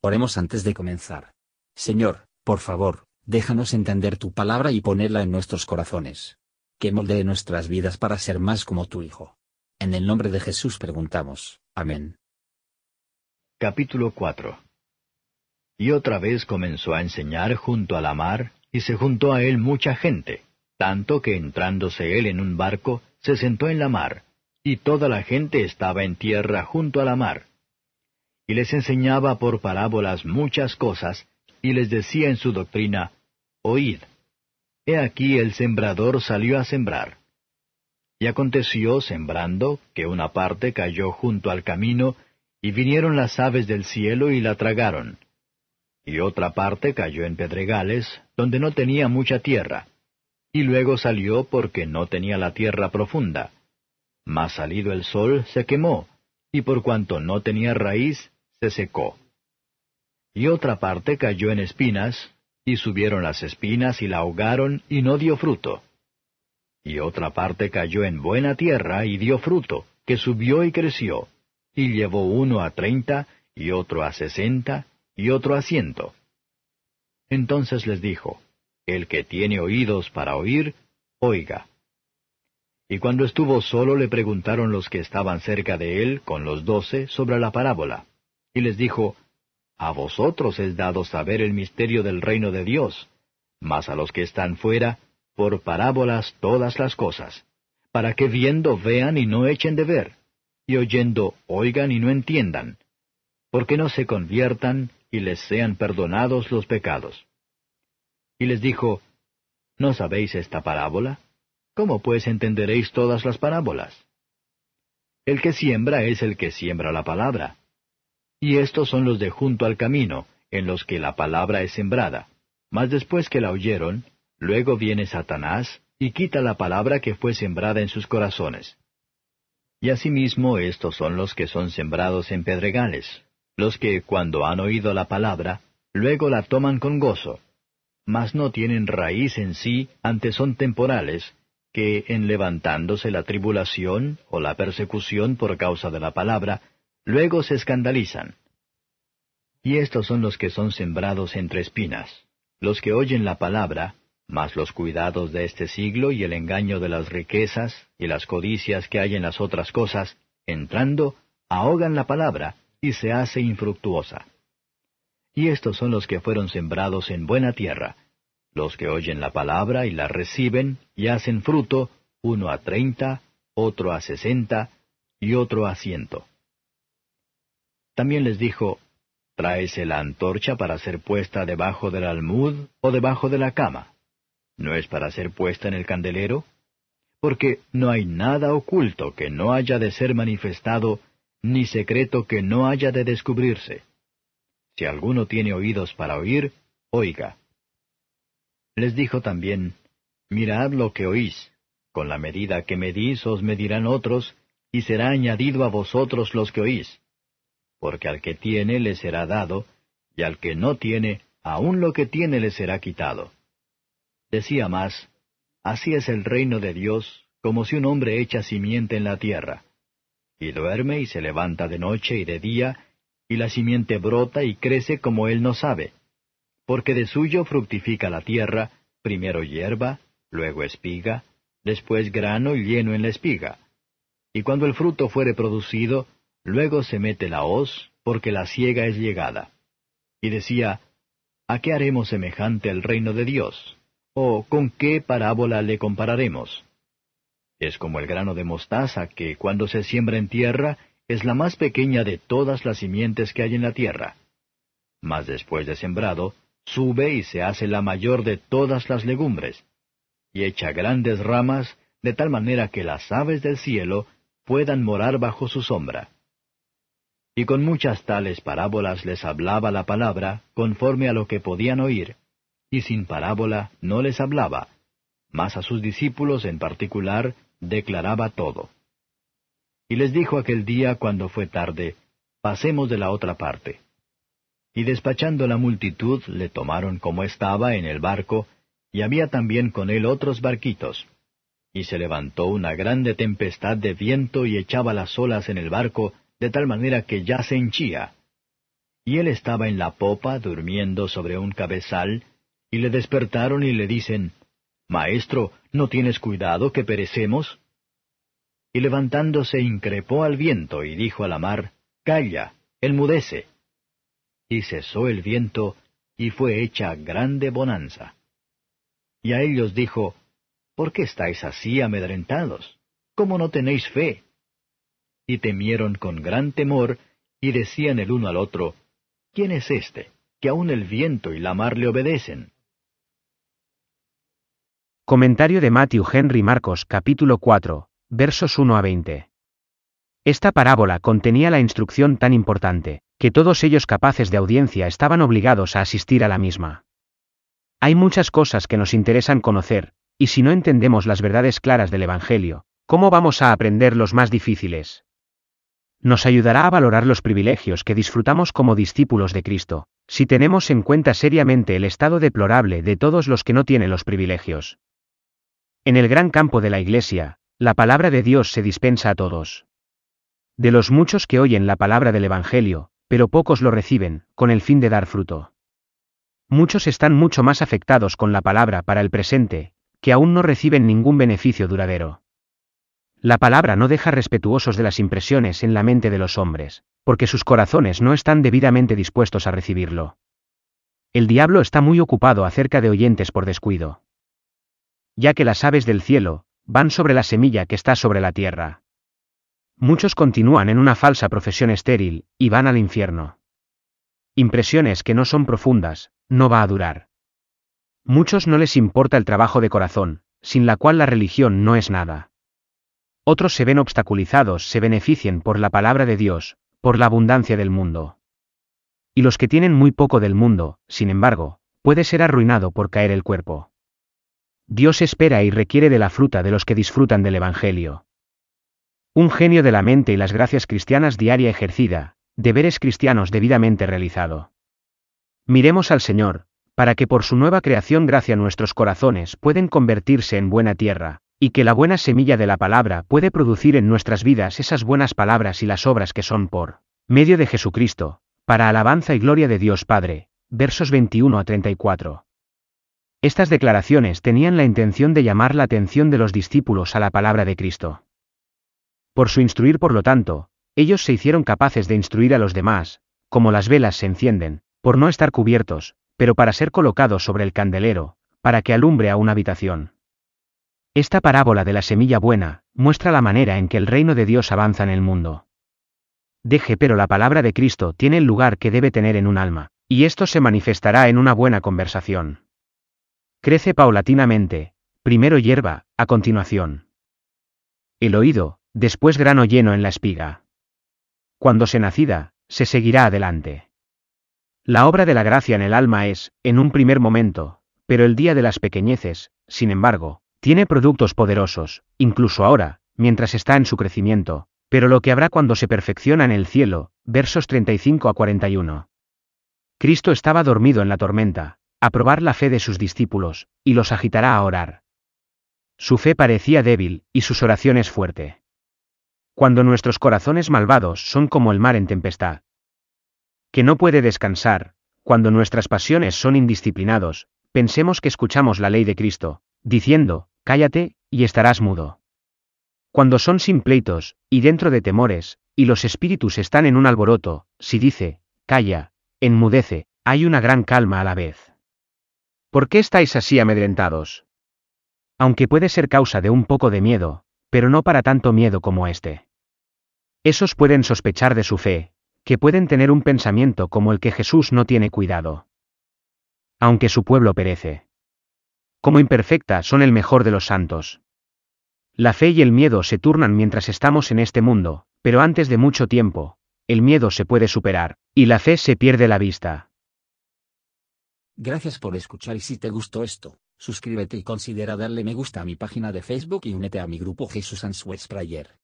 Oremos antes de comenzar. Señor, por favor, déjanos entender tu palabra y ponerla en nuestros corazones. Que moldee nuestras vidas para ser más como tu Hijo. En el nombre de Jesús preguntamos. Amén. Capítulo 4 Y otra vez comenzó a enseñar junto a la mar, y se juntó a él mucha gente, tanto que entrándose él en un barco, se sentó en la mar, y toda la gente estaba en tierra junto a la mar y les enseñaba por parábolas muchas cosas, y les decía en su doctrina, Oíd. He aquí el sembrador salió a sembrar. Y aconteció, sembrando, que una parte cayó junto al camino, y vinieron las aves del cielo y la tragaron. Y otra parte cayó en pedregales, donde no tenía mucha tierra. Y luego salió porque no tenía la tierra profunda. Mas salido el sol se quemó, y por cuanto no tenía raíz, se secó. Y otra parte cayó en espinas, y subieron las espinas y la ahogaron, y no dio fruto. Y otra parte cayó en buena tierra, y dio fruto, que subió y creció, y llevó uno a treinta, y otro a sesenta, y otro a ciento. Entonces les dijo, El que tiene oídos para oír, oiga. Y cuando estuvo solo le preguntaron los que estaban cerca de él, con los doce, sobre la parábola y les dijo, A vosotros es dado saber el misterio del reino de Dios, mas a los que están fuera, por parábolas todas las cosas, para que viendo vean y no echen de ver, y oyendo oigan y no entiendan, porque no se conviertan y les sean perdonados los pecados. Y les dijo, ¿No sabéis esta parábola? ¿Cómo pues entenderéis todas las parábolas? El que siembra es el que siembra la palabra. Y estos son los de junto al camino, en los que la palabra es sembrada. Mas después que la oyeron, luego viene Satanás, y quita la palabra que fue sembrada en sus corazones. Y asimismo estos son los que son sembrados en pedregales, los que cuando han oído la palabra, luego la toman con gozo, mas no tienen raíz en sí, antes son temporales, que en levantándose la tribulación o la persecución por causa de la palabra, luego se escandalizan. Y estos son los que son sembrados entre espinas, los que oyen la palabra, mas los cuidados de este siglo y el engaño de las riquezas y las codicias que hay en las otras cosas, entrando, ahogan la palabra y se hace infructuosa. Y estos son los que fueron sembrados en buena tierra, los que oyen la palabra y la reciben y hacen fruto, uno a treinta, otro a sesenta y otro a ciento. También les dijo, Tráese la antorcha para ser puesta debajo del almud o debajo de la cama. ¿No es para ser puesta en el candelero? Porque no hay nada oculto que no haya de ser manifestado, ni secreto que no haya de descubrirse. Si alguno tiene oídos para oír, oiga. Les dijo también, Mirad lo que oís, con la medida que medís os medirán otros, y será añadido a vosotros los que oís porque al que tiene le será dado, y al que no tiene, aun lo que tiene le será quitado. Decía más, Así es el reino de Dios, como si un hombre echa simiente en la tierra, y duerme y se levanta de noche y de día, y la simiente brota y crece como él no sabe, porque de suyo fructifica la tierra, primero hierba, luego espiga, después grano lleno en la espiga. Y cuando el fruto fuere producido, Luego se mete la hoz, porque la ciega es llegada. Y decía, ¿A qué haremos semejante al reino de Dios? ¿O con qué parábola le compararemos? Es como el grano de mostaza que cuando se siembra en tierra es la más pequeña de todas las simientes que hay en la tierra. Mas después de sembrado, sube y se hace la mayor de todas las legumbres, y echa grandes ramas de tal manera que las aves del cielo puedan morar bajo su sombra y con muchas tales parábolas les hablaba la palabra conforme a lo que podían oír, y sin parábola no les hablaba, mas a sus discípulos en particular declaraba todo. Y les dijo aquel día cuando fue tarde, pasemos de la otra parte. Y despachando la multitud le tomaron como estaba en el barco, y había también con él otros barquitos. Y se levantó una grande tempestad de viento y echaba las olas en el barco, de tal manera que ya se henchía. Y él estaba en la popa durmiendo sobre un cabezal, y le despertaron y le dicen, Maestro, ¿no tienes cuidado que perecemos? Y levantándose increpó al viento y dijo a la mar, Calla, enmudece. Y cesó el viento, y fue hecha grande bonanza. Y a ellos dijo, ¿Por qué estáis así amedrentados? ¿Cómo no tenéis fe? Y temieron con gran temor, y decían el uno al otro, ¿Quién es este, que aun el viento y la mar le obedecen? Comentario de Matthew Henry Marcos capítulo 4, versos 1 a 20. Esta parábola contenía la instrucción tan importante, que todos ellos capaces de audiencia estaban obligados a asistir a la misma. Hay muchas cosas que nos interesan conocer, y si no entendemos las verdades claras del Evangelio, ¿cómo vamos a aprender los más difíciles? Nos ayudará a valorar los privilegios que disfrutamos como discípulos de Cristo, si tenemos en cuenta seriamente el estado deplorable de todos los que no tienen los privilegios. En el gran campo de la Iglesia, la palabra de Dios se dispensa a todos. De los muchos que oyen la palabra del Evangelio, pero pocos lo reciben, con el fin de dar fruto. Muchos están mucho más afectados con la palabra para el presente, que aún no reciben ningún beneficio duradero. La palabra no deja respetuosos de las impresiones en la mente de los hombres, porque sus corazones no están debidamente dispuestos a recibirlo. El diablo está muy ocupado acerca de oyentes por descuido ya que las aves del cielo, van sobre la semilla que está sobre la tierra. Muchos continúan en una falsa profesión estéril, y van al infierno. Impresiones que no son profundas, no va a durar. Muchos no les importa el trabajo de corazón, sin la cual la religión no es nada. Otros se ven obstaculizados, se beneficien por la palabra de Dios, por la abundancia del mundo. Y los que tienen muy poco del mundo, sin embargo, puede ser arruinado por caer el cuerpo. Dios espera y requiere de la fruta de los que disfrutan del Evangelio. Un genio de la mente y las gracias cristianas diaria ejercida, deberes cristianos debidamente realizado. Miremos al Señor, para que por su nueva creación gracia nuestros corazones pueden convertirse en buena tierra, y que la buena semilla de la palabra puede producir en nuestras vidas esas buenas palabras y las obras que son por medio de Jesucristo, para alabanza y gloria de Dios Padre. Versos 21 a 34. Estas declaraciones tenían la intención de llamar la atención de los discípulos a la palabra de Cristo. Por su instruir, por lo tanto, ellos se hicieron capaces de instruir a los demás, como las velas se encienden, por no estar cubiertos, pero para ser colocados sobre el candelero, para que alumbre a una habitación. Esta parábola de la semilla buena, muestra la manera en que el reino de Dios avanza en el mundo. Deje pero la palabra de Cristo tiene el lugar que debe tener en un alma, y esto se manifestará en una buena conversación. Crece paulatinamente, primero hierba, a continuación. El oído, después grano lleno en la espiga. Cuando se nacida, se seguirá adelante. La obra de la gracia en el alma es, en un primer momento, pero el día de las pequeñeces, sin embargo, tiene productos poderosos, incluso ahora, mientras está en su crecimiento, pero lo que habrá cuando se perfecciona en el cielo, versos 35 a 41. Cristo estaba dormido en la tormenta, a probar la fe de sus discípulos, y los agitará a orar. Su fe parecía débil, y sus oraciones fuerte. Cuando nuestros corazones malvados son como el mar en tempestad, que no puede descansar, cuando nuestras pasiones son indisciplinados, pensemos que escuchamos la ley de Cristo, diciendo, cállate, y estarás mudo. Cuando son sin pleitos, y dentro de temores, y los espíritus están en un alboroto, si dice, calla, enmudece, hay una gran calma a la vez. ¿Por qué estáis así amedrentados? Aunque puede ser causa de un poco de miedo, pero no para tanto miedo como este. Esos pueden sospechar de su fe, que pueden tener un pensamiento como el que Jesús no tiene cuidado. Aunque su pueblo perece. Como imperfecta son el mejor de los santos. La fe y el miedo se turnan mientras estamos en este mundo, pero antes de mucho tiempo, el miedo se puede superar, y la fe se pierde la vista. Gracias por escuchar y si te gustó esto, suscríbete y considera darle me gusta a mi página de Facebook y únete a mi grupo Jesús Answers Prayer.